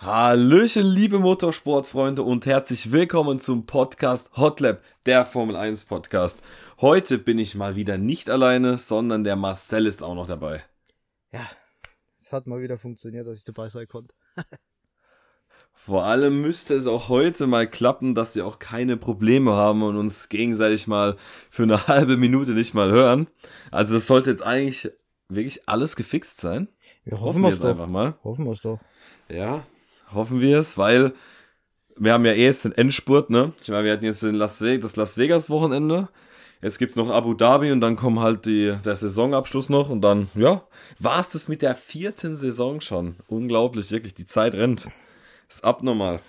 Hallöchen, liebe Motorsportfreunde und herzlich willkommen zum Podcast Hotlap, der Formel 1 Podcast. Heute bin ich mal wieder nicht alleine, sondern der Marcel ist auch noch dabei. Ja, es hat mal wieder funktioniert, dass ich dabei sein konnte. Vor allem müsste es auch heute mal klappen, dass wir auch keine Probleme haben und uns gegenseitig mal für eine halbe Minute nicht mal hören. Also das sollte jetzt eigentlich wirklich alles gefixt sein. Wir hoffen, hoffen wir es doch. einfach mal. Hoffen wir es doch. Ja, hoffen wir es, weil wir haben ja eh jetzt den Endspurt, ne? Ich meine, wir hatten jetzt Las Vegas, das Las Vegas Wochenende. Jetzt gibt's noch Abu Dhabi und dann kommt halt die, der Saisonabschluss noch und dann, ja, war es das mit der vierten Saison schon. Unglaublich, wirklich, die Zeit rennt. Ist abnormal.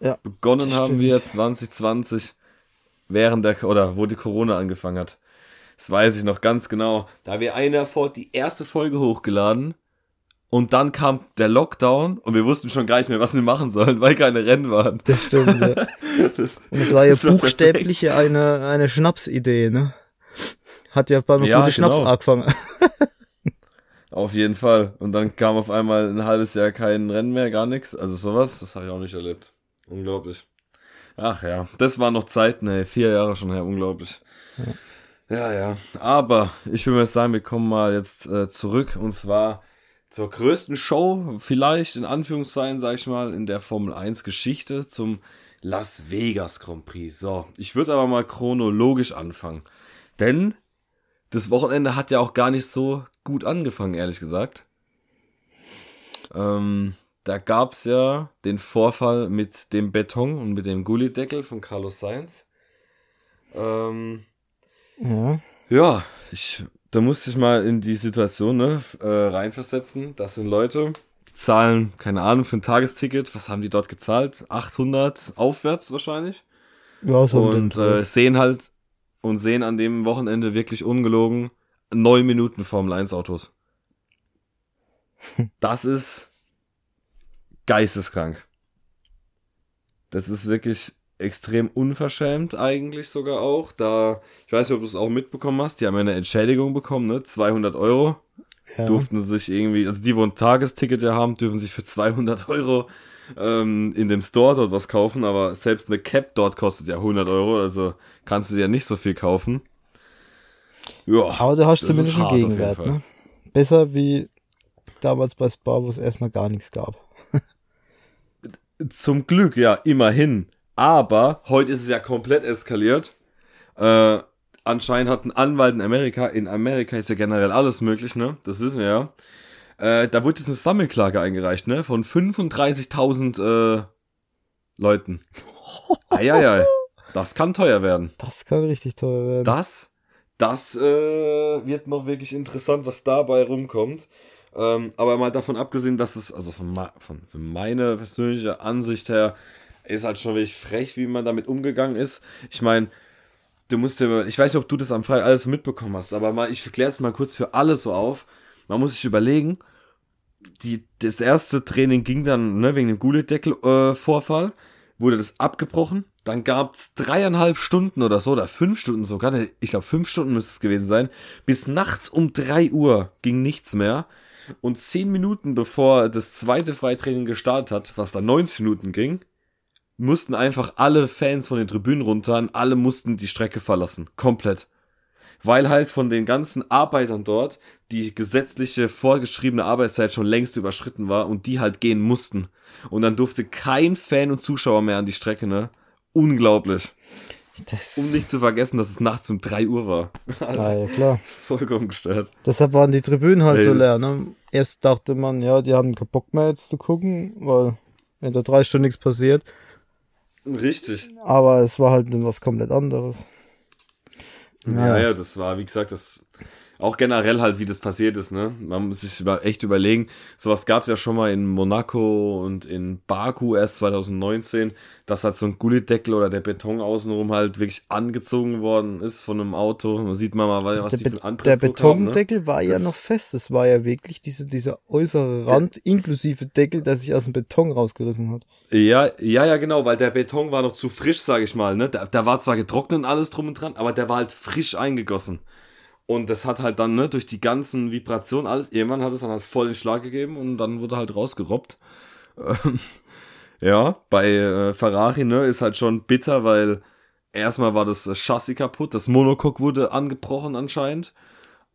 Ja. Begonnen haben wir 2020 während der, oder wo die Corona angefangen hat. Das weiß ich noch ganz genau. Da haben wir eine vor die erste Folge hochgeladen und dann kam der Lockdown und wir wussten schon gar nicht mehr, was wir machen sollen, weil keine Rennen waren. Das stimmt, ja. Das, und es war ja buchstäblich war eine, eine Schnapsidee, ne? Hat ja beim ja, guten Schnaps genau. angefangen. Auf jeden Fall. Und dann kam auf einmal ein halbes Jahr kein Rennen mehr, gar nichts. Also sowas, das habe ich auch nicht erlebt. Unglaublich. Ach ja, das waren noch Zeiten, ey. Vier Jahre schon her, unglaublich. Ja, ja. ja. Aber ich will mal sagen, wir kommen mal jetzt äh, zurück. Und zwar zur größten Show, vielleicht in Anführungszeichen, sag ich mal, in der Formel 1 Geschichte zum Las Vegas Grand Prix. So, ich würde aber mal chronologisch anfangen. Denn das Wochenende hat ja auch gar nicht so gut angefangen, ehrlich gesagt. Ähm, da gab's ja den Vorfall mit dem Beton und mit dem Gullideckel von Carlos Sainz. Ähm, ja. ja, ich da musste ich mal in die Situation ne, äh, reinversetzen. Das sind Leute, die zahlen, keine Ahnung, für ein Tagesticket. Was haben die dort gezahlt? 800 aufwärts wahrscheinlich. Ja, so. Und äh, sehen halt und sehen an dem Wochenende wirklich ungelogen neun Minuten Formel 1 Autos. Das ist geisteskrank. Das ist wirklich extrem unverschämt eigentlich sogar auch. Da, ich weiß nicht, ob du es auch mitbekommen hast, die haben ja eine Entschädigung bekommen, ne? 200 Euro. Ja. Durften sie sich irgendwie, also die, wo ein Tagesticket ja haben, dürfen sich für 200 Euro ähm, in dem Store dort was kaufen, aber selbst eine Cap dort kostet ja 100 Euro, also kannst du dir nicht so viel kaufen. Ja, aber du hast zumindest einen Gegenwert, ne? Besser wie damals bei Spa, wo es erstmal gar nichts gab. Zum Glück, ja, immerhin. Aber heute ist es ja komplett eskaliert. Äh, anscheinend hat ein Anwalt in Amerika, in Amerika ist ja generell alles möglich, ne? Das wissen wir ja. Äh, da wurde jetzt eine Sammelklage eingereicht, ne? Von 35.000 äh, Leuten. Eieiei. Das kann teuer werden. Das kann richtig teuer werden. Das, das äh, wird noch wirklich interessant, was dabei rumkommt. Ähm, aber mal davon abgesehen, dass es, also von, von, von meiner persönlichen Ansicht her, ist halt schon wirklich frech, wie man damit umgegangen ist. Ich meine, du musst dir, ich weiß nicht, ob du das am Freitag alles mitbekommen hast, aber mal, ich kläre es mal kurz für alle so auf. Man muss sich überlegen, die, das erste Training ging dann, ne, wegen dem Gullideckel-Vorfall, äh, wurde das abgebrochen. Dann gab es dreieinhalb Stunden oder so, oder fünf Stunden sogar, ne, ich glaube fünf Stunden müsste es gewesen sein. Bis nachts um drei Uhr ging nichts mehr. Und zehn Minuten bevor das zweite Freitraining gestartet hat, was da 90 Minuten ging, mussten einfach alle Fans von den Tribünen runter und alle mussten die Strecke verlassen. Komplett. Weil halt von den ganzen Arbeitern dort die gesetzliche vorgeschriebene Arbeitszeit schon längst überschritten war und die halt gehen mussten. Und dann durfte kein Fan und Zuschauer mehr an die Strecke, ne? Unglaublich. Das um nicht zu vergessen, dass es nachts um 3 Uhr war. Ja, ja, klar. Vollkommen gestört. Deshalb waren die Tribünen halt Ey, so leer, ne? Erst dachte man, ja, die haben keinen Bock mehr jetzt zu gucken, weil wenn da drei Stunden nichts passiert. Richtig. Aber es war halt was komplett anderes. Ja, ja, das war, wie gesagt, das auch generell halt, wie das passiert ist, ne? Man muss sich über, echt überlegen. Sowas gab es ja schon mal in Monaco und in Baku erst 2019, dass halt so ein Gullideckel oder der Beton außenrum halt wirklich angezogen worden ist von einem Auto. Man sieht mal, was der die für ein Der Betondeckel haben, ne? war ja noch fest. Es war ja wirklich diese, dieser äußere Rand der, inklusive Deckel, der sich aus dem Beton rausgerissen hat. Ja, ja, ja, genau, weil der Beton war noch zu frisch, sag ich mal, ne? Da, da war zwar getrocknet und alles drum und dran, aber der war halt frisch eingegossen. Und das hat halt dann, ne, durch die ganzen Vibrationen, alles, irgendwann hat es dann halt voll den Schlag gegeben und dann wurde halt rausgerobbt. Ja, bei äh, Ferrari, ne, ist halt schon bitter, weil erstmal war das Chassis kaputt, das Monocoque wurde angebrochen anscheinend.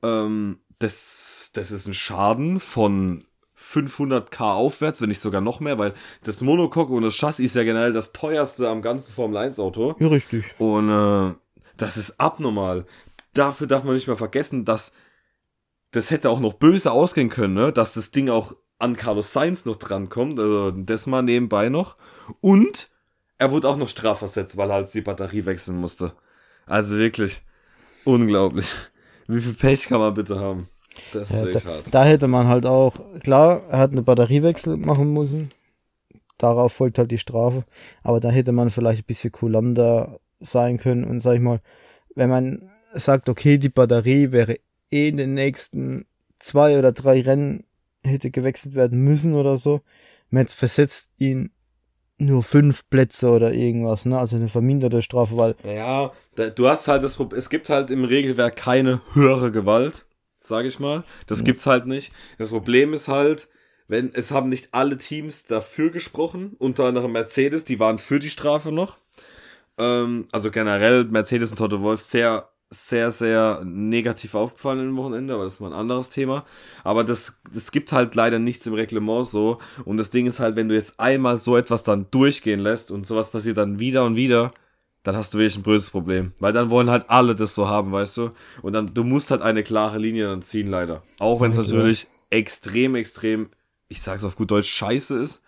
Ähm, das, das ist ein Schaden von 500k aufwärts, wenn nicht sogar noch mehr, weil das Monocoque und das Chassis ist ja generell das teuerste am ganzen Formel 1 Auto. Ja, richtig. Und äh, das ist abnormal. Dafür darf man nicht mehr vergessen, dass das hätte auch noch böse ausgehen können, ne? dass das Ding auch an Carlos Sainz noch drankommt, also das mal nebenbei noch. Und er wurde auch noch strafversetzt, weil er halt die Batterie wechseln musste. Also wirklich unglaublich. Wie viel Pech kann man bitte haben? Das ist ja, echt da, hart. Da hätte man halt auch, klar, er hat eine Batteriewechsel machen müssen. Darauf folgt halt die Strafe. Aber da hätte man vielleicht ein bisschen kulanter sein können und sag ich mal, wenn man sagt, okay, die Batterie wäre eh in den nächsten zwei oder drei Rennen hätte gewechselt werden müssen oder so. Man versetzt ihn nur fünf Plätze oder irgendwas, ne? Also eine verminderte Strafe, weil. Ja, du hast halt das Problem, es gibt halt im Regelwerk keine höhere Gewalt, sage ich mal. Das ja. gibt's halt nicht. Das Problem ist halt, wenn, es haben nicht alle Teams dafür gesprochen, unter anderem Mercedes, die waren für die Strafe noch. Ähm, also generell Mercedes und Toto Wolf sehr sehr, sehr negativ aufgefallen im Wochenende, aber das ist mal ein anderes Thema. Aber das, das gibt halt leider nichts im Reglement so. Und das Ding ist halt, wenn du jetzt einmal so etwas dann durchgehen lässt und sowas passiert dann wieder und wieder, dann hast du wirklich ein böses Problem. Weil dann wollen halt alle das so haben, weißt du? Und dann, du musst halt eine klare Linie dann ziehen, leider. Auch wenn es natürlich extrem, extrem, ich sag's auf gut Deutsch, scheiße ist.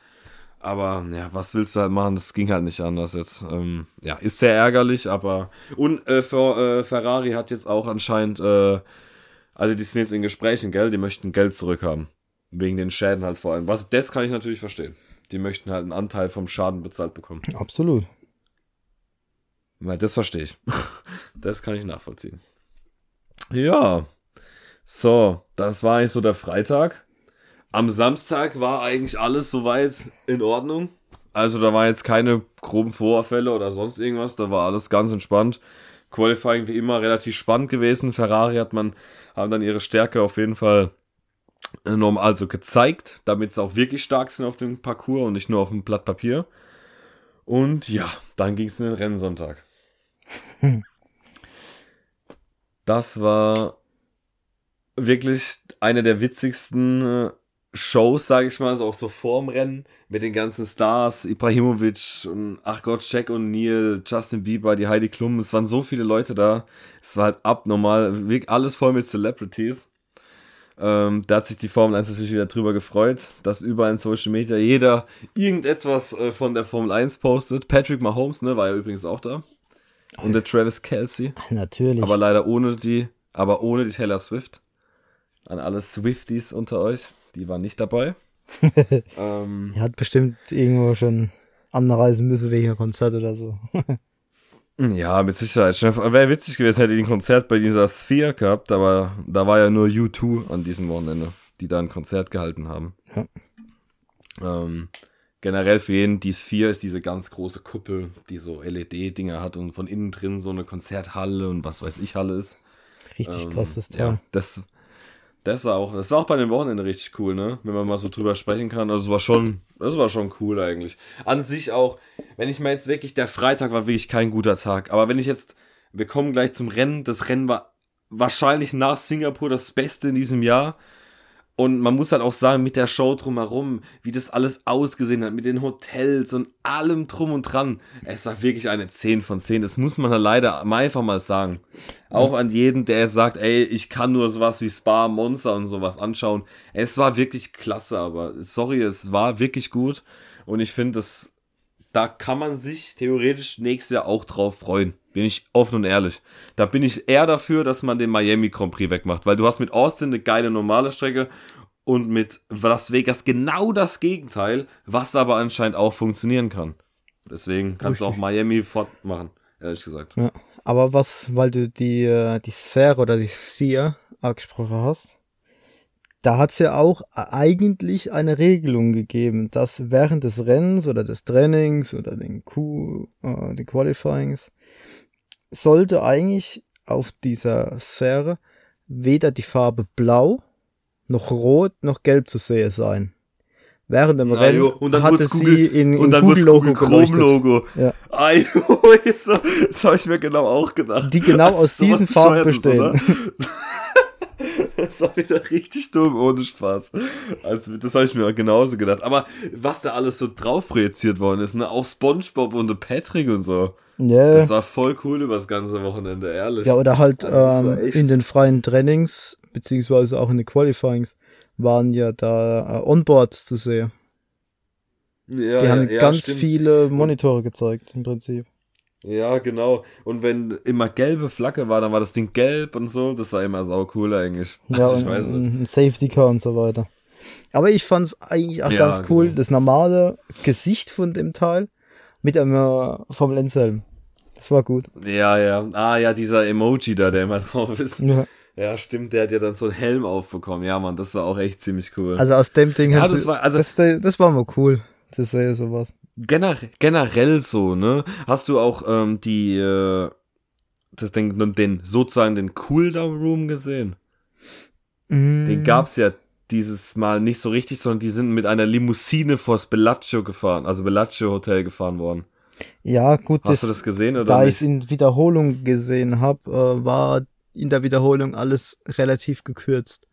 Aber ja, was willst du halt machen? Das ging halt nicht anders jetzt. Ähm, ja, ist sehr ärgerlich, aber. Und äh, für, äh, Ferrari hat jetzt auch anscheinend, äh, also die sind jetzt in Gesprächen, gell? Die möchten Geld zurückhaben. Wegen den Schäden halt vor allem. Was, das kann ich natürlich verstehen. Die möchten halt einen Anteil vom Schaden bezahlt bekommen. Absolut. Weil das verstehe ich. das kann ich nachvollziehen. Ja. So, das war eigentlich so der Freitag. Am Samstag war eigentlich alles soweit in Ordnung. Also da war jetzt keine groben Vorfälle oder sonst irgendwas. Da war alles ganz entspannt. Qualifying wie immer relativ spannend gewesen. Ferrari hat man, haben dann ihre Stärke auf jeden Fall enorm also gezeigt, damit sie auch wirklich stark sind auf dem Parcours und nicht nur auf dem Blatt Papier. Und ja, dann ging es in den Rennsonntag. Das war wirklich eine der witzigsten äh, Shows, sage ich mal, also auch so vorm Rennen mit den ganzen Stars, Ibrahimovic und ach Gott, Jack und Neil, Justin Bieber, die Heidi Klum, es waren so viele Leute da. Es war halt abnormal, wirklich alles voll mit Celebrities. Ähm, da hat sich die Formel 1 natürlich wieder drüber gefreut, dass überall in Social Media jeder irgendetwas äh, von der Formel 1 postet. Patrick Mahomes, ne, war ja übrigens auch da. Und der Travis Kelsey. Natürlich. Aber leider ohne die, aber ohne die Taylor Swift. An alle Swifties unter euch die war nicht dabei. ähm, er hat bestimmt irgendwo schon anreisen müssen wegen einem Konzert oder so. ja, mit Sicherheit. Wäre witzig gewesen, hätte ich ein Konzert bei dieser Sphere gehabt, aber da war ja nur U2 an diesem Wochenende, die da ein Konzert gehalten haben. Ja. Ähm, generell für jeden, die Sphere ist diese ganz große Kuppel, die so LED-Dinger hat und von innen drin so eine Konzerthalle und was weiß ich Halle ist. Richtig ähm, krasses Teil. Ja, das, das war auch, das war auch bei dem Wochenende richtig cool, ne? Wenn man mal so drüber sprechen kann. Also es war schon, das war schon cool eigentlich. An sich auch, wenn ich mal jetzt wirklich, der Freitag war wirklich kein guter Tag. Aber wenn ich jetzt, wir kommen gleich zum Rennen. Das Rennen war wahrscheinlich nach Singapur das Beste in diesem Jahr. Und man muss halt auch sagen, mit der Show drumherum, wie das alles ausgesehen hat, mit den Hotels und allem drum und dran. Es war wirklich eine 10 von 10. Das muss man halt leider einfach mal sagen. Auch an jeden, der sagt, ey, ich kann nur sowas wie Spa, Monster und sowas anschauen. Es war wirklich klasse, aber sorry, es war wirklich gut. Und ich finde, das, da kann man sich theoretisch nächstes Jahr auch drauf freuen. Bin ich offen und ehrlich. Da bin ich eher dafür, dass man den Miami Grand Prix wegmacht, weil du hast mit Austin eine geile normale Strecke und mit Las Vegas genau das Gegenteil, was aber anscheinend auch funktionieren kann. Deswegen kannst Richtig. du auch Miami fortmachen, ehrlich gesagt. Ja, aber was, weil du die, äh, die Sphäre oder die Sphere angesprochen hast, da hat es ja auch eigentlich eine Regelung gegeben, dass während des Rennens oder des Trainings oder den Q, äh, den Qualifyings sollte eigentlich auf dieser Sphäre weder die Farbe blau, noch rot, noch gelb zu sehen sein. während dem Rennen jo, und dann hatte Google, sie in, in Google Logo Google Chrome Logo. Ja. Ajo, so, das habe ich mir genau auch gedacht. Die genau aus diesen Farben bestehen. das war wieder richtig dumm, ohne Spaß. Also, das habe ich mir genauso gedacht. Aber was da alles so drauf projiziert worden ist, ne? Auch Spongebob und Patrick und so. Yeah. Das war voll cool über das ganze Wochenende, ehrlich. Ja, oder halt also ähm, in den freien Trainings, beziehungsweise auch in den Qualifyings, waren ja da äh, Onboards zu sehen. Ja, Die haben ja, ganz stimmt. viele Monitore gezeigt, im Prinzip. Ja, genau. Und wenn immer gelbe Flagge war, dann war das Ding gelb und so. Das war immer sau cool eigentlich. Ja, also ich weiß ein, Safety Car und so weiter. Aber ich fand es eigentlich auch ja, ganz cool, genau. das normale Gesicht von dem Teil mit einem äh, vom Lenzhelm. Das war gut. Ja, ja. Ah, ja, dieser Emoji da, der immer drauf ist. Ja. Ja, stimmt, der hat ja dann so einen Helm aufbekommen. Ja, Mann, das war auch echt ziemlich cool. Also aus dem Ding ja, das war, also, das, das war mal cool, zu sehen, sowas. Generell, generell so, ne? Hast du auch ähm, die, äh, das Ding, den, sozusagen den Cooldown Room gesehen? Mm. Den gab's ja dieses Mal nicht so richtig, sondern die sind mit einer Limousine vors Bellagio gefahren, also Bellagio Hotel gefahren worden. Ja, gut. Hast das, du das gesehen oder Da ich es in Wiederholung gesehen habe, äh, war in der Wiederholung alles relativ gekürzt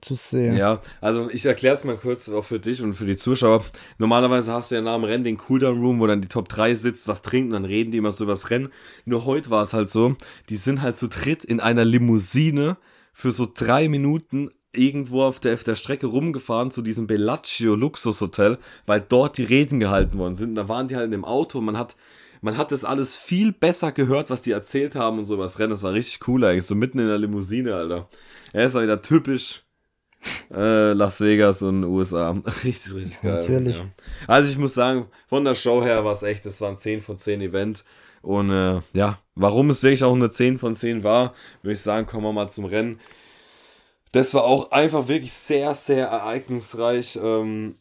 zu sehen. Ja, also ich erkläre es mal kurz auch für dich und für die Zuschauer. Normalerweise hast du ja nach dem Rennen den Cooldown Room, wo dann die Top 3 sitzt, was trinken, dann reden die immer so über das Rennen. Nur heute war es halt so, die sind halt zu dritt in einer Limousine für so drei Minuten irgendwo auf der, auf der Strecke rumgefahren zu diesem Bellagio Luxushotel, weil dort die Reden gehalten worden sind. Da waren die halt in dem Auto, man hat man hat das alles viel besser gehört, was die erzählt haben und so was Rennen. Das war richtig cool eigentlich, so mitten in der Limousine, Alter. Er ist halt wieder typisch äh, Las Vegas und USA. Richtig, richtig geil. Natürlich. Ja. Also ich muss sagen, von der Show her war es echt, das war ein 10 von 10 Event. Und äh, ja, warum es wirklich auch eine 10 von 10 war, würde ich sagen, kommen wir mal zum Rennen. Das war auch einfach wirklich sehr, sehr ereignisreich. Ähm,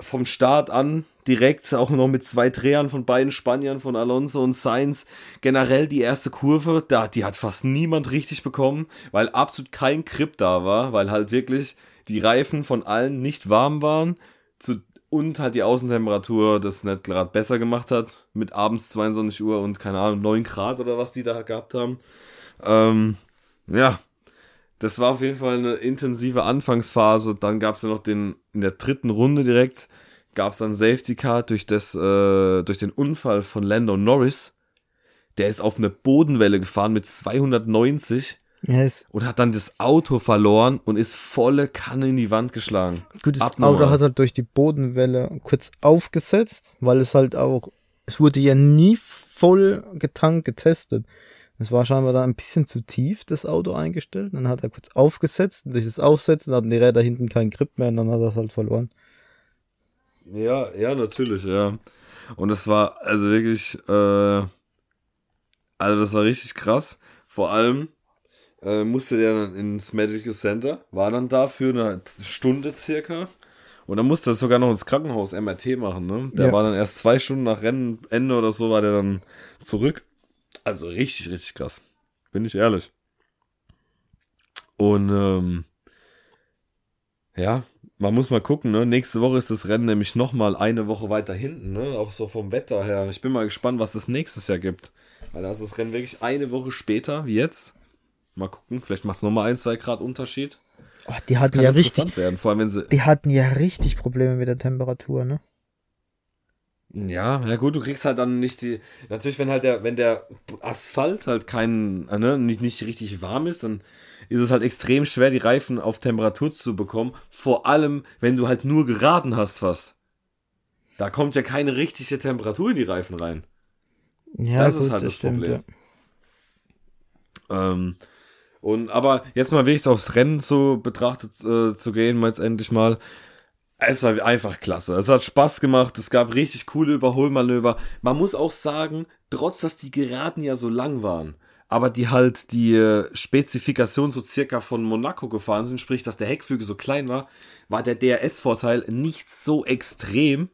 vom Start an direkt auch noch mit zwei Drehern von beiden Spaniern, von Alonso und Sainz. Generell die erste Kurve, da, die hat fast niemand richtig bekommen, weil absolut kein Grip da war, weil halt wirklich die Reifen von allen nicht warm waren zu, und halt die Außentemperatur das nicht gerade besser gemacht hat, mit abends 22 Uhr und keine Ahnung, 9 Grad oder was die da gehabt haben. Ähm, ja, das war auf jeden Fall eine intensive Anfangsphase. Dann gab es ja noch den, in der dritten Runde direkt, gab es dann Safety Car durch, das, äh, durch den Unfall von Lando Norris. Der ist auf eine Bodenwelle gefahren mit 290 yes. und hat dann das Auto verloren und ist volle Kanne in die Wand geschlagen. Gut, das Abnormal. Auto hat halt durch die Bodenwelle kurz aufgesetzt, weil es halt auch, es wurde ja nie voll getankt getestet. Es war scheinbar dann ein bisschen zu tief, das Auto eingestellt. Dann hat er kurz aufgesetzt. Durch das Aufsetzen hatten die Räder hinten keinen Grip mehr und dann hat er es halt verloren. Ja, ja, natürlich, ja. Und es war also wirklich, äh, also das war richtig krass. Vor allem äh, musste der dann ins Medical Center, war dann da für eine Stunde circa. Und dann musste er sogar noch ins Krankenhaus MRT machen, ne? Der ja. war dann erst zwei Stunden nach Rennenende oder so, war der dann zurück. Also richtig, richtig krass. Bin ich ehrlich. Und ähm, ja, man muss mal gucken, ne? Nächste Woche ist das Rennen nämlich nochmal eine Woche weiter hinten, ne? Auch so vom Wetter her. Ich bin mal gespannt, was es nächstes Jahr gibt. Weil da ist das Rennen wirklich eine Woche später wie jetzt. Mal gucken, vielleicht macht es nochmal ein, zwei Grad Unterschied. Oh, die hatten ja richtig. Werden, vor allem, wenn sie die hatten ja richtig Probleme mit der Temperatur, ne? Ja, ja gut, du kriegst halt dann nicht die. Natürlich, wenn halt der, wenn der Asphalt halt kein, äh, ne, nicht, nicht richtig warm ist, dann ist es halt extrem schwer, die Reifen auf Temperatur zu bekommen. Vor allem, wenn du halt nur geraden hast, was. Da kommt ja keine richtige Temperatur in die Reifen rein. Ja, das gut, ist halt das, das stimmt, Problem. Ja. Ähm, und aber jetzt mal wirklich aufs Rennen so betrachtet äh, zu gehen, mal jetzt endlich mal es war einfach klasse. Es hat Spaß gemacht. Es gab richtig coole Überholmanöver. Man muss auch sagen, trotz dass die Geraden ja so lang waren, aber die halt die äh, Spezifikation so circa von Monaco gefahren sind, sprich, dass der Heckflügel so klein war, war der DRS-Vorteil nicht so extrem.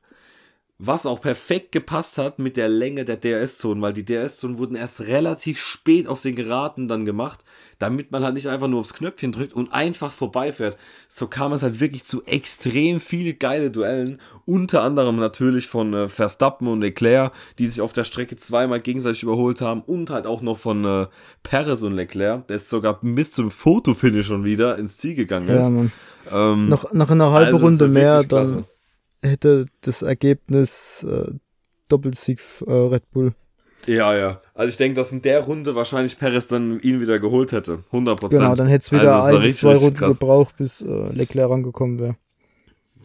Was auch perfekt gepasst hat mit der Länge der DRS-Zonen, weil die DRS-Zonen wurden erst relativ spät auf den Geraden dann gemacht, damit man halt nicht einfach nur aufs Knöpfchen drückt und einfach vorbeifährt. So kam es halt wirklich zu extrem viele geile Duellen, unter anderem natürlich von äh, Verstappen und Leclerc, die sich auf der Strecke zweimal gegenseitig überholt haben und halt auch noch von äh, Perez und Leclerc, der ist sogar bis zum Fotofinish schon wieder ins Ziel gegangen ist. Ja, ähm, noch, noch eine halbe also Runde mehr, dann hätte das Ergebnis äh, Doppelsieg äh, Red Bull. Ja, ja. Also ich denke, dass in der Runde wahrscheinlich Perez dann ihn wieder geholt hätte. 100%. Genau, dann hätte es wieder also, ein, richtig, zwei Runden krass. gebraucht, bis äh, Leclerc rangekommen wäre.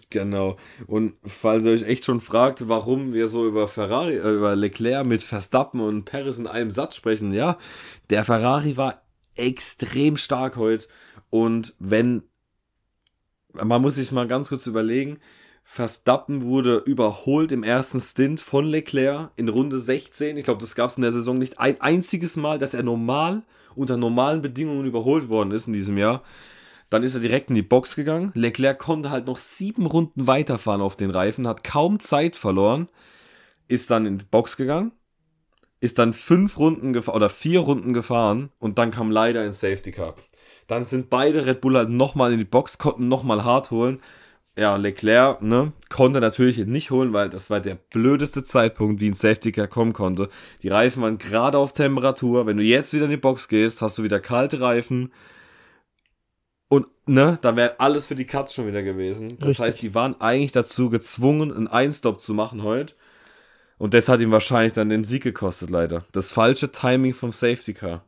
Genau. Und falls ihr euch echt schon fragt, warum wir so über Ferrari, äh, über Leclerc mit Verstappen und Perez in einem Satz sprechen, ja, der Ferrari war extrem stark heute. Und wenn, man muss sich mal ganz kurz überlegen, Verstappen wurde überholt im ersten Stint von Leclerc in Runde 16. Ich glaube, das gab es in der Saison nicht ein einziges Mal, dass er normal unter normalen Bedingungen überholt worden ist in diesem Jahr. Dann ist er direkt in die Box gegangen. Leclerc konnte halt noch sieben Runden weiterfahren auf den Reifen, hat kaum Zeit verloren, ist dann in die Box gegangen, ist dann fünf Runden oder vier Runden gefahren und dann kam leider ein Safety Car. Dann sind beide Red Bull halt nochmal in die Box, konnten nochmal hart holen ja, Leclerc, ne, konnte natürlich nicht holen, weil das war der blödeste Zeitpunkt, wie ein Safety Car kommen konnte. Die Reifen waren gerade auf Temperatur. Wenn du jetzt wieder in die Box gehst, hast du wieder kalte Reifen. Und, ne, da wäre alles für die Cuts schon wieder gewesen. Das Richtig. heißt, die waren eigentlich dazu gezwungen, einen Einstop zu machen heute. Und das hat ihm wahrscheinlich dann den Sieg gekostet, leider. Das falsche Timing vom Safety Car.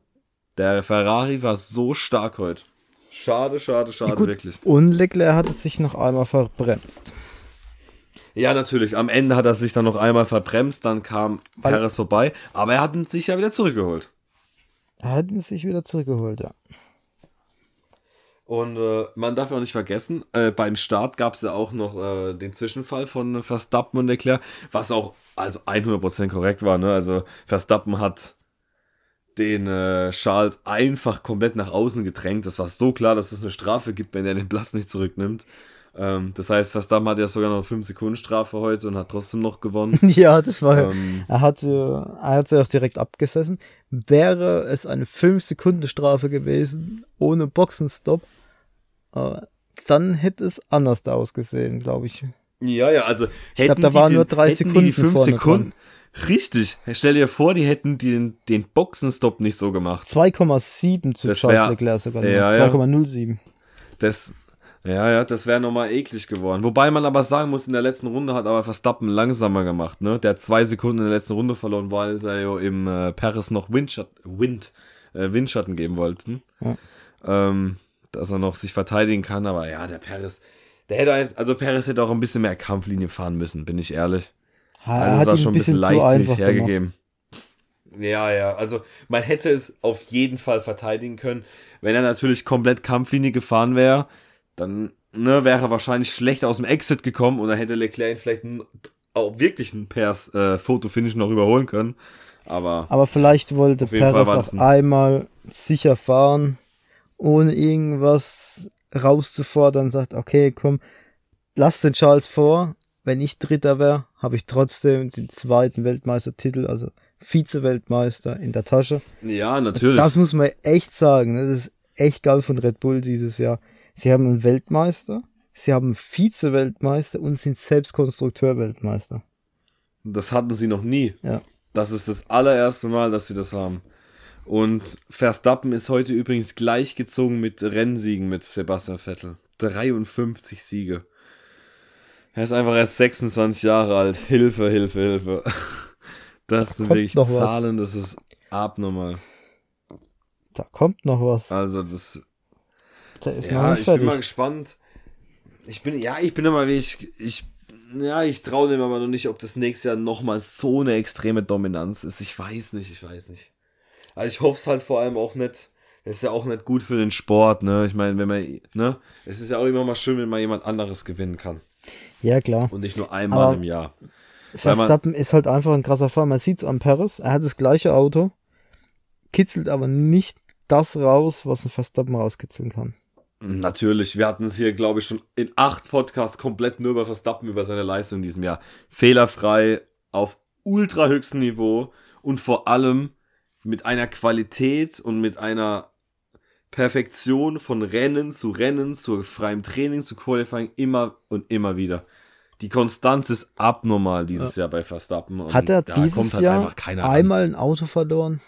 Der Ferrari war so stark heute. Schade, schade, schade, Gut. wirklich. Und Leclerc hat es sich noch einmal verbremst. Ja, natürlich. Am Ende hat er sich dann noch einmal verbremst, dann kam Weil Perez vorbei, aber er hat ihn sich ja wieder zurückgeholt. Er hat ihn sich wieder zurückgeholt, ja. Und äh, man darf ja auch nicht vergessen, äh, beim Start gab es ja auch noch äh, den Zwischenfall von Verstappen und Leclerc, was auch also 100% korrekt war. Ne? Also Verstappen hat den äh, Charles einfach komplett nach außen gedrängt. Das war so klar, dass es eine Strafe gibt, wenn er den Platz nicht zurücknimmt. Ähm, das heißt, Verstappen hat ja sogar noch 5 Sekunden Strafe heute und hat trotzdem noch gewonnen. ja, das war. Ähm, er hat, er hat sie auch direkt abgesessen. Wäre es eine 5 Sekunden Strafe gewesen, ohne Boxenstopp, äh, dann hätte es anders ausgesehen, glaube ich. Ja, ja, also ich glaube, da waren nur drei Sekunden. Die 5 Sekunden. Dran. Richtig. Stell dir vor, die hätten den, den Boxenstopp nicht so gemacht. 2,7 zu das Charles wär, Leclerc sogar. Ja, 2,07. Ja. Das, ja, ja, das wäre nochmal eklig geworden. Wobei man aber sagen muss, in der letzten Runde hat aber Verstappen langsamer gemacht, ne? Der hat zwei Sekunden in der letzten Runde verloren, weil er ja im äh, Paris noch Windschatten, Wind, äh, Windschatten geben wollten. Ja. Ähm, dass er noch sich verteidigen kann, aber ja, der Paris, der hätte, also Paris hätte auch ein bisschen mehr Kampflinie fahren müssen, bin ich ehrlich. Also hat war schon ein bisschen, bisschen leichtsinnig hergegeben. Gemacht. Ja, ja, also man hätte es auf jeden Fall verteidigen können. Wenn er natürlich komplett Kampflinie gefahren wäre, dann ne, wäre er wahrscheinlich schlecht aus dem Exit gekommen und dann hätte Leclerc ihn vielleicht auch wirklich ein Pers äh, Fotofinish noch überholen können. Aber, Aber vielleicht wollte Perez auch einmal sicher fahren, ohne irgendwas rauszufordern, sagt, okay, komm, lass den Charles vor, wenn ich Dritter wäre, habe ich trotzdem den zweiten Weltmeistertitel, also Vize-Weltmeister in der Tasche. Ja, natürlich. Das muss man echt sagen. Ne? Das ist echt geil von Red Bull dieses Jahr. Sie haben einen Weltmeister, sie haben einen Vize-Weltmeister und sind selbst Konstrukteur-Weltmeister. Das hatten sie noch nie. Ja. Das ist das allererste Mal, dass sie das haben. Und Verstappen ist heute übrigens gleichgezogen mit Rennsiegen mit Sebastian Vettel. 53 Siege. Er ist einfach erst 26 Jahre alt. Hilfe, Hilfe, Hilfe. Das da sind wirklich Zahlen, was. das ist abnormal. Da kommt noch was. Also das. Da ist ja, ich fertig. bin mal gespannt. Ich bin, ja, ich bin immer wie ich, ich, ja, ich traue dem aber noch nicht, ob das nächste Jahr nochmal so eine extreme Dominanz ist. Ich weiß nicht, ich weiß nicht. Also ich hoffe es halt vor allem auch nicht. Ist ja auch nicht gut für den Sport, ne? Ich meine, wenn man, ne? Es ist ja auch immer mal schön, wenn man jemand anderes gewinnen kann. Ja, klar. Und nicht nur einmal Aber im Jahr. Verstappen ist halt einfach ein krasser Fahrer. Man sieht es am Paris. Er hat das gleiche Auto, kitzelt aber nicht das raus, was ein Verstappen rauskitzeln kann. Natürlich, wir hatten es hier, glaube ich, schon in acht Podcasts komplett nur über Verstappen, über seine Leistung in diesem Jahr. Fehlerfrei, auf ultra höchstem Niveau und vor allem mit einer Qualität und mit einer Perfektion von Rennen zu Rennen, zu freiem Training, zu Qualifying, immer und immer wieder. Die Konstanz ist abnormal dieses ja. Jahr bei Verstappen. Hat er dieses halt Jahr einmal ein Auto verloren?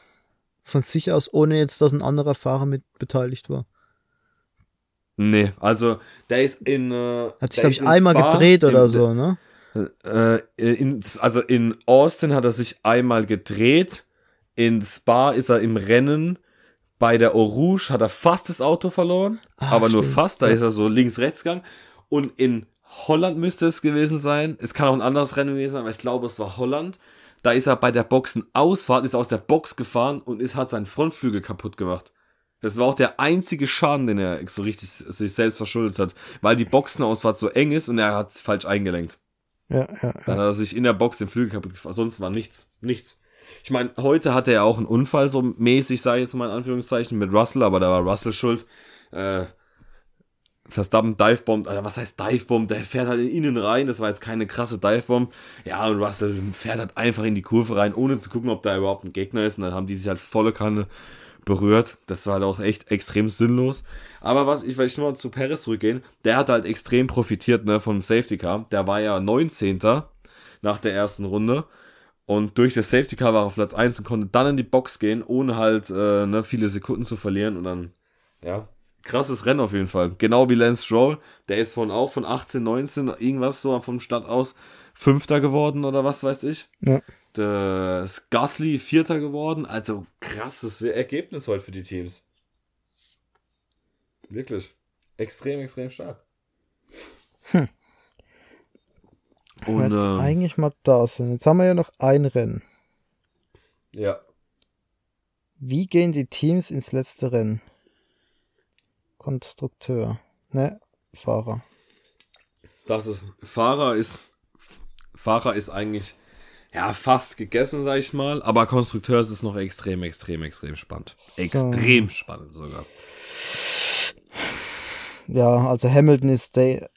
Von sich aus, ohne jetzt, dass ein anderer Fahrer mit beteiligt war? Nee, also der ist in. Äh, hat sich, glaube ich, einmal Spa, gedreht oder in, so, ne? Äh, in, also in Austin hat er sich einmal gedreht. In Spa ist er im Rennen. Bei der Eau Rouge hat er fast das Auto verloren. Ah, aber stimmt. nur fast. Da ja. ist er so links-rechts gegangen. Und in Holland müsste es gewesen sein. Es kann auch ein anderes Rennen gewesen sein, aber ich glaube, es war Holland. Da ist er bei der Boxenausfahrt, ist aus der Box gefahren und ist, hat seinen Frontflügel kaputt gemacht. Das war auch der einzige Schaden, den er so richtig sich selbst verschuldet hat, weil die Boxenausfahrt so eng ist und er hat es falsch eingelenkt. Ja, ja, ja. Dann hat er sich in der Box den Flügel kaputt gefahren. Sonst war nichts. Nichts. Ich meine, heute hatte er auch einen Unfall, so mäßig, sage ich jetzt mal in Anführungszeichen, mit Russell, aber da war Russell schuld. Äh, Verstappen Divebomb, also was heißt Divebomb? Der fährt halt in innen rein, das war jetzt keine krasse Divebomb. Ja, und Russell fährt halt einfach in die Kurve rein, ohne zu gucken, ob da überhaupt ein Gegner ist. Und dann haben die sich halt volle Kanne berührt. Das war halt auch echt extrem sinnlos. Aber was ich, weil ich nur zu Paris zurückgehen, der hat halt extrem profitiert ne, vom Safety Car. Der war ja 19. nach der ersten Runde. Und durch das Safety Car war er auf Platz 1 und konnte dann in die Box gehen, ohne halt äh, ne, viele Sekunden zu verlieren. Und dann, ja, krasses Rennen auf jeden Fall. Genau wie Lance Stroll. Der ist von auch von 18, 19, irgendwas so vom Start aus Fünfter geworden oder was weiß ich. Ja das Gasly Vierter geworden. Also krasses Ergebnis heute für die Teams. Wirklich. Extrem, extrem stark. Hm. Und jetzt ähm, eigentlich mal da sind. Jetzt haben wir ja noch ein Rennen. Ja. Wie gehen die Teams ins letzte Rennen? Konstrukteur. Ne, Fahrer. Das ist. Fahrer ist. Fahrer ist eigentlich ja, fast gegessen, sag ich mal. Aber Konstrukteur ist es noch extrem, extrem, extrem spannend. So. Extrem spannend sogar. Ja, also Hamilton ist der.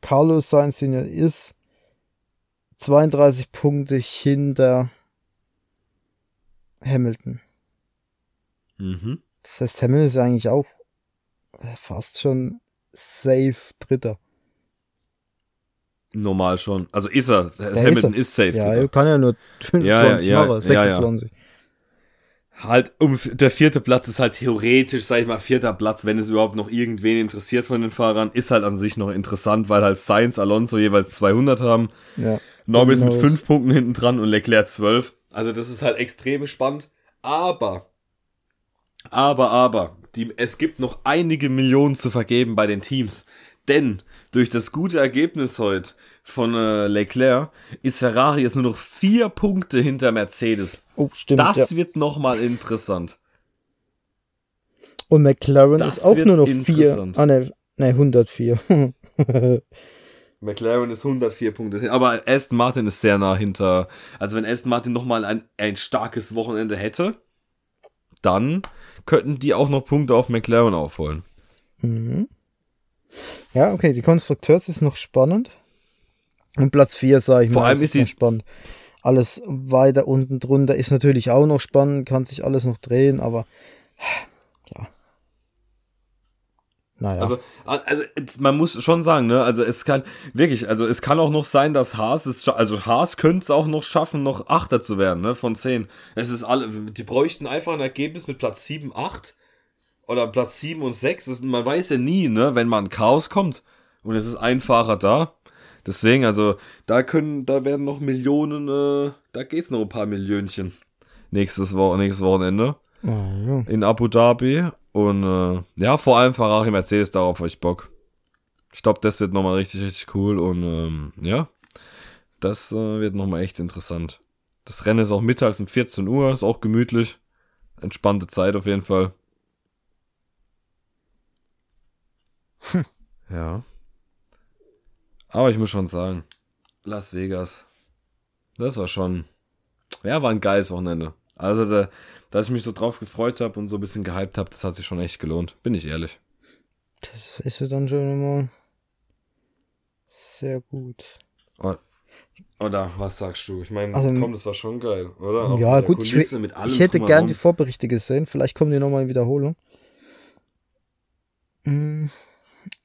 Carlos Sainz Jr. ist 32 Punkte hinter Hamilton. Mhm. Das heißt, Hamilton ist eigentlich auch fast schon safe Dritter. Normal schon. Also ist er. Der Hamilton ist, er. ist, safe. Ja, er kann ja nur 25 ja, ja, machen, 26. Halt, um, der vierte Platz ist halt theoretisch, sag ich mal, vierter Platz, wenn es überhaupt noch irgendwen interessiert von den Fahrern, ist halt an sich noch interessant, weil halt Sainz, Alonso jeweils 200 haben. Ja. Norris mit 5 Punkten hinten dran und Leclerc 12. Also das ist halt extrem spannend. Aber, aber, aber, die, es gibt noch einige Millionen zu vergeben bei den Teams. Denn durch das gute Ergebnis heute von äh, Leclerc ist Ferrari jetzt nur noch vier Punkte hinter Mercedes. Oh, stimmt. Das ja. wird nochmal interessant. Und McLaren das ist auch nur noch vier. Ah, ne, ne 104. McLaren ist 104 Punkte. Aber Aston Martin ist sehr nah hinter. Also, wenn Aston Martin nochmal ein, ein starkes Wochenende hätte, dann könnten die auch noch Punkte auf McLaren aufholen. Mhm. Ja, okay, die Konstrukteurs ist noch spannend. Und Platz 4, sage ich Vor mal, allem ist, ist noch spannend. Alles weiter unten drunter ist natürlich auch noch spannend, kann sich alles noch drehen, aber ja. Naja. Also, also man muss schon sagen, ne, also es kann wirklich, also es kann auch noch sein, dass Haas es, also Haas könnte es auch noch schaffen, noch Achter zu werden, ne, von 10. Es ist alle, die bräuchten einfach ein Ergebnis mit Platz 7, 8 oder Platz 7 und 6. Man weiß ja nie, ne, wenn mal ein Chaos kommt und es ist ein Fahrer da. Deswegen, also, da können, da werden noch Millionen, äh, da geht's noch ein paar Millionchen. Nächstes, Wo nächstes Wochenende. Oh, ja. In Abu Dhabi. Und äh, ja, vor allem Ferrari Mercedes, darauf ich Bock. Ich glaube, das wird nochmal richtig, richtig cool. Und ähm, ja, das äh, wird nochmal echt interessant. Das Rennen ist auch mittags um 14 Uhr, ist auch gemütlich. Entspannte Zeit auf jeden Fall. Hm. Ja. Aber ich muss schon sagen, Las Vegas, das war schon, ja, war ein geiles Wochenende. Also, da, dass ich mich so drauf gefreut habe und so ein bisschen gehypt habe, das hat sich schon echt gelohnt, bin ich ehrlich. Das ist ja dann schon mal sehr gut. Oder was sagst du? Ich meine, Also, komm, das war schon geil, oder? Auch ja, gut, ich, Kulisse, mit allem ich hätte gern die Vorberichte gesehen. Vielleicht kommen die nochmal in Wiederholung. Mm,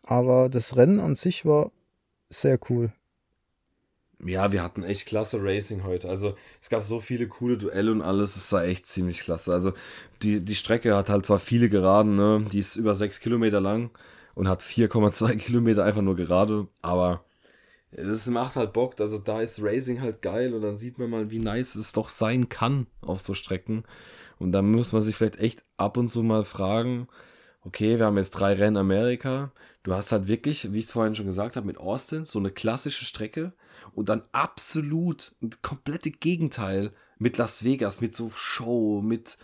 Aber das Rennen an sich war sehr cool. Ja, wir hatten echt klasse Racing heute. Also es gab so viele coole Duelle und alles. Es war echt ziemlich klasse. Also die, die Strecke hat halt zwar viele Geraden, ne? Die ist über sechs Kilometer lang und hat 4,2 Kilometer einfach nur gerade. Aber es macht halt Bock. Also da ist Racing halt geil und dann sieht man mal, wie nice es doch sein kann auf so Strecken. Und dann muss man sich vielleicht echt ab und zu mal fragen, okay, wir haben jetzt drei Rennen Amerika. Du hast halt wirklich, wie ich es vorhin schon gesagt habe, mit Austin so eine klassische Strecke und dann absolut ein komplette Gegenteil mit Las Vegas, mit so Show, mit,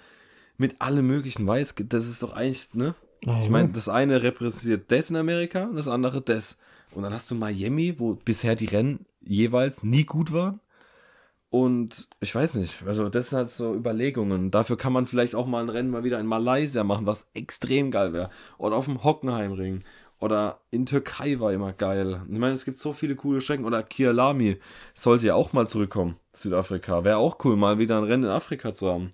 mit allem möglichen. Weiß, das ist doch eigentlich, ne? Ich meine, das eine repräsentiert das in Amerika und das andere das. Und dann hast du Miami, wo bisher die Rennen jeweils nie gut waren. Und ich weiß nicht, also das sind halt so Überlegungen. Dafür kann man vielleicht auch mal ein Rennen mal wieder in Malaysia machen, was extrem geil wäre. Oder auf dem Hockenheimring. Oder in Türkei war immer geil. Ich meine, es gibt so viele coole Strecken. Oder Kialami sollte ja auch mal zurückkommen, Südafrika. Wäre auch cool, mal wieder ein Rennen in Afrika zu haben.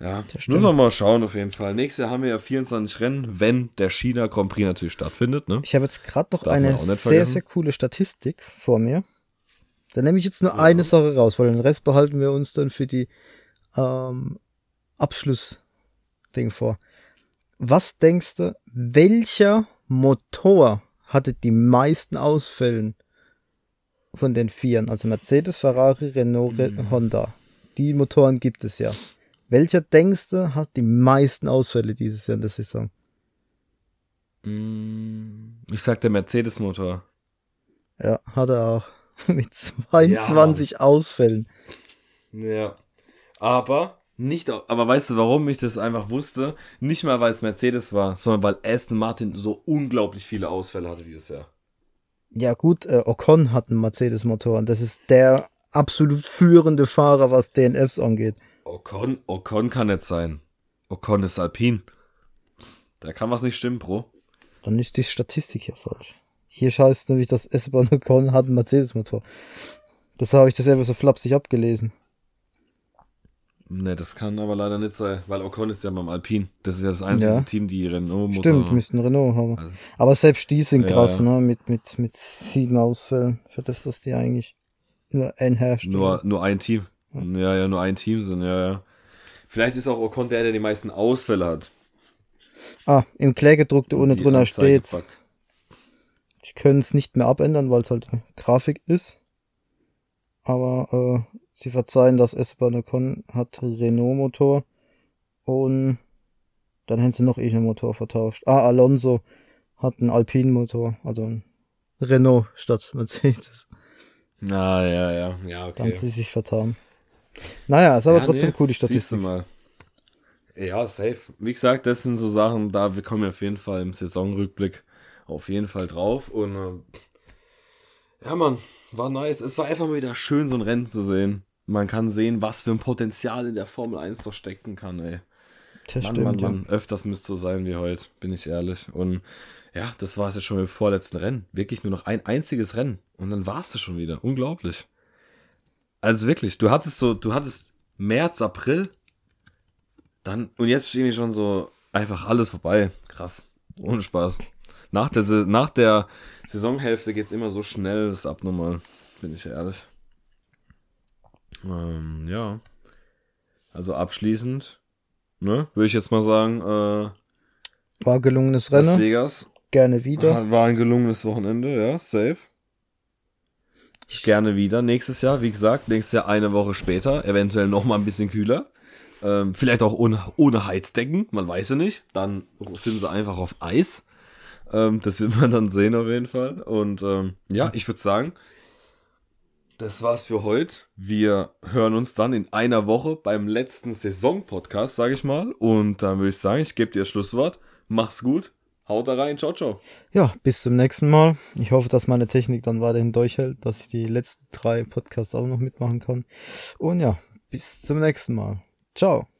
Ja, müssen wir mal schauen auf jeden Fall. Nächstes Jahr haben wir ja 24 Rennen, wenn der China Grand Prix natürlich stattfindet. Ne? Ich habe jetzt gerade noch eine sehr, vergessen. sehr coole Statistik vor mir. Da nehme ich jetzt nur eine Sache raus, weil den Rest behalten wir uns dann für die ähm, Abschlussding vor. Was denkst du, welcher Motor hatte die meisten Ausfällen von den Vieren? Also Mercedes, Ferrari, Renault, Re Hm. Honda. Die Motoren gibt es ja. Welcher denkst du hat die meisten Ausfälle dieses Jahr in der Saison? Mm, Ich sag der Mercedes-Motor. Ja, hat er auch. Mit 22 Ausfällen. Ja. Aber nicht, aber weißt du, warum ich das einfach wusste? Nicht mal, weil es Mercedes war, sondern weil Aston Martin so unglaublich viele Ausfälle hatte dieses Jahr. Ja gut, äh, Ocon hat einen Mercedes-Motor und das ist der absolut führende Fahrer, was DNFs angeht. Ocon, Ocon kann nicht sein. Ocon ist Alpin. Da kann was nicht stimmen, Bro. Dann ist die Statistik hier falsch. Hier heißt nämlich, dass Esteban Ocon hat einen Mercedes-Motor. Das habe ich das einfach so flapsig abgelesen. Ne, das kann aber leider nicht sein, weil Ocon ist ja beim Alpin. Das ist ja das einzige Ja. Team, die Renault-Motor Stimmt, haben. müssten Renault haben. Also- Aber selbst die sind krass, ja. ne? Mit, mit, mit sieben Ausfällen. Für das, dass die eigentlich nur ein Hersteller Nur, nur ein Team. Ja, ja, nur ein Team sind, ja, ja. Vielleicht ist auch Ocon der, der die meisten Ausfälle hat. Ah, im Kleingedruckte ohne drunter steht, packt. Sie können es nicht mehr abändern, weil es halt Grafik ist. Aber äh, sie verzeihen, dass Esteban Ocon hat Renault-Motor und dann haben sie noch irgendeinen Motor vertauscht. Ah, Alonso hat einen Alpine-Motor, also ein Renault statt Mercedes. Ah, ja, ja, ja, okay. haben sie sich vertan. Naja, ist aber Ja, trotzdem nee, coole Siehst du Statistik. mal. Ja, safe. Wie gesagt, das sind so Sachen, da wir kommen auf jeden Fall im Saisonrückblick auf jeden Fall drauf. Und äh, ja, Mann, war nice. Es war einfach mal wieder schön, so ein Rennen zu sehen. Man kann sehen, was für ein Potenzial in der Formel 1 doch stecken kann, ey. Das Mann, stimmt, Mann, ja. Mann, öfters müsste so sein wie heute, bin ich ehrlich. Und ja, das war es jetzt schon mit dem vorletzten Rennen. Wirklich nur noch ein einziges Rennen. Und dann war es schon wieder. Unglaublich. Also wirklich, du hattest so, du hattest März, April, dann, und jetzt stehen die schon so einfach alles vorbei. Krass. Ohne Spaß. Nach der, nach der Saisonhälfte geht's immer so schnell, das ist abnormal. Bin ich ehrlich. Ähm, ja. Also abschließend, ne, würde ich jetzt mal sagen, äh, War gelungenes Las Rennen, Vegas gerne wieder. war ein gelungenes Wochenende, ja, safe. Gerne wieder nächstes Jahr, wie gesagt, nächstes Jahr eine Woche später, eventuell noch mal ein bisschen kühler. Ähm, vielleicht auch ohne, ohne Heizdecken, man weiß ja nicht. Dann sind sie einfach auf Eis. Ähm, das wird man dann sehen auf jeden Fall. Und ähm, ja, ich würde sagen, das war's für heute. Wir hören uns dann in einer Woche beim letzten Saison-Podcast, sage ich mal. Und dann würde ich sagen, ich gebe dir das Schlusswort. Mach's gut. Haut da rein. Ciao, ciao. Ja, bis zum nächsten Mal. Ich hoffe, dass meine Technik dann weiterhin durchhält, dass ich die letzten drei Podcasts auch noch mitmachen kann. Und ja, bis zum nächsten Mal. Ciao.